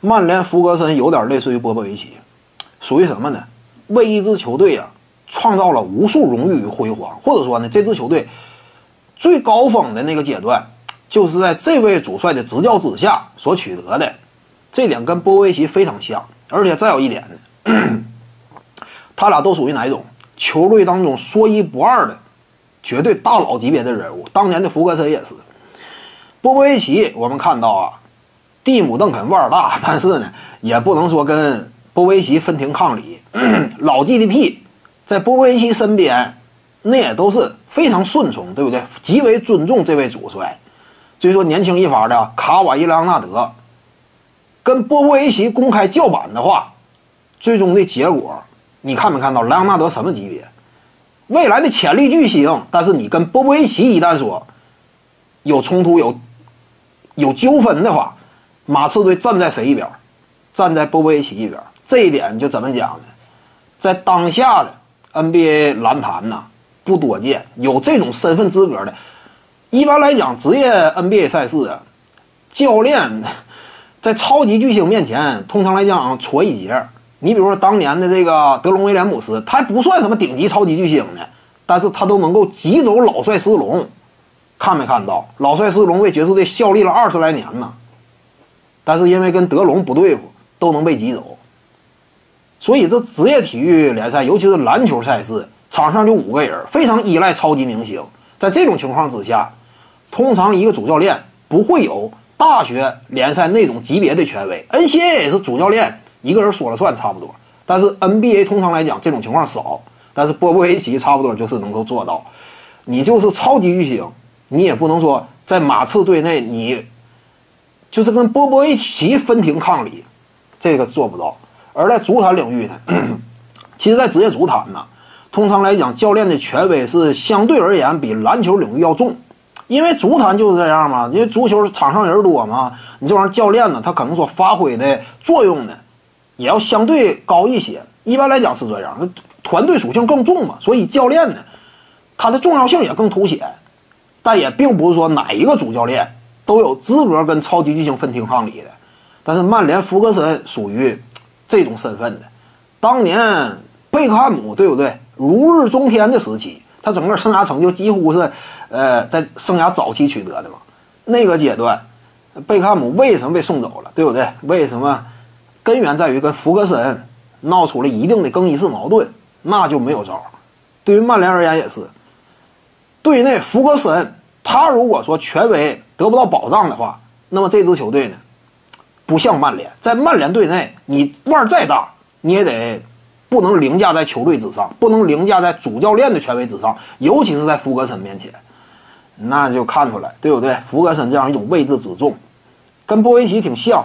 曼联福格森有点类似于波波维奇，属于什么呢？为一支球队啊创造了无数荣誉与辉煌，或者说呢，这支球队最高峰的那个阶段，就是在这位主帅的执教之下所取得的。这点跟波波维奇非常像，而且再有一点呢，他俩都属于哪一种？球队当中说一不二的绝对大佬级别的人物。当年的福格森也是，波波维奇，我们看到啊。蒂姆·邓肯腕儿大，但是呢，也不能说跟波维奇分庭抗礼。老 GDP 在波维奇身边，那也都是非常顺从，对不对？极为尊重这位主帅。所以说，年轻一发的卡瓦伊·莱昂纳德跟波波维奇公开叫板的话，最终的结果，你看没看到莱昂纳德什么级别？未来的潜力巨星。但是你跟波波维奇一旦说有冲突、有有纠纷的话，马刺队站在谁一边？站在波波维奇一边。这一点就怎么讲呢？在当下的 NBA 篮坛呐，不多见有这种身份资格的。一般来讲，职业 NBA 赛事啊，教练 在超级巨星面前，通常来讲戳一截。你比如说当年的这个德隆威廉姆斯，他还不算什么顶级超级巨星呢，但是他都能够挤走老帅斯隆。看没看到？老帅斯隆为爵士队效力了二十来年呢。但是因为跟德隆不对付，都能被挤走。所以这职业体育联赛，尤其是篮球赛事，场上就五个人，非常依赖超级明星。在这种情况之下，通常一个主教练不会有大学联赛那种级别的权威。NCAA 也是主教练一个人说了算，差不多。但是 NBA 通常来讲这种情况少。但是波波维奇差不多就是能够做到。你就是超级巨星，你也不能说在马刺队内你。就是跟波波维奇分庭抗礼，这个做不到。而在足坛领域呢，其实，在职业足坛呢，通常来讲，教练的权威是相对而言比篮球领域要重，因为足坛就是这样嘛。因为足球场上人多嘛，你这玩意儿教练呢，他可能说发挥的作用呢，也要相对高一些。一般来讲是这样，团队属性更重嘛，所以教练呢，他的重要性也更凸显。但也并不是说哪一个主教练。都有资格跟超级巨星分庭抗礼的，但是曼联福格森属于这种身份的。当年贝克汉姆对不对？如日中天的时期，他整个生涯成就几乎是，呃，在生涯早期取得的嘛。那个阶段，贝克汉姆为什么被送走了？对不对？为什么？根源在于跟福格森闹出了一定的更衣室矛盾，那就没有招。对于曼联而言也是，队内福格森他如果说权威。得不到保障的话，那么这支球队呢，不像曼联，在曼联队内，你腕再大，你也得不能凌驾在球队之上，不能凌驾在主教练的权威之上，尤其是在弗格森面前，那就看出来，对不对？弗格森这样一种位置之重，跟波维奇挺像。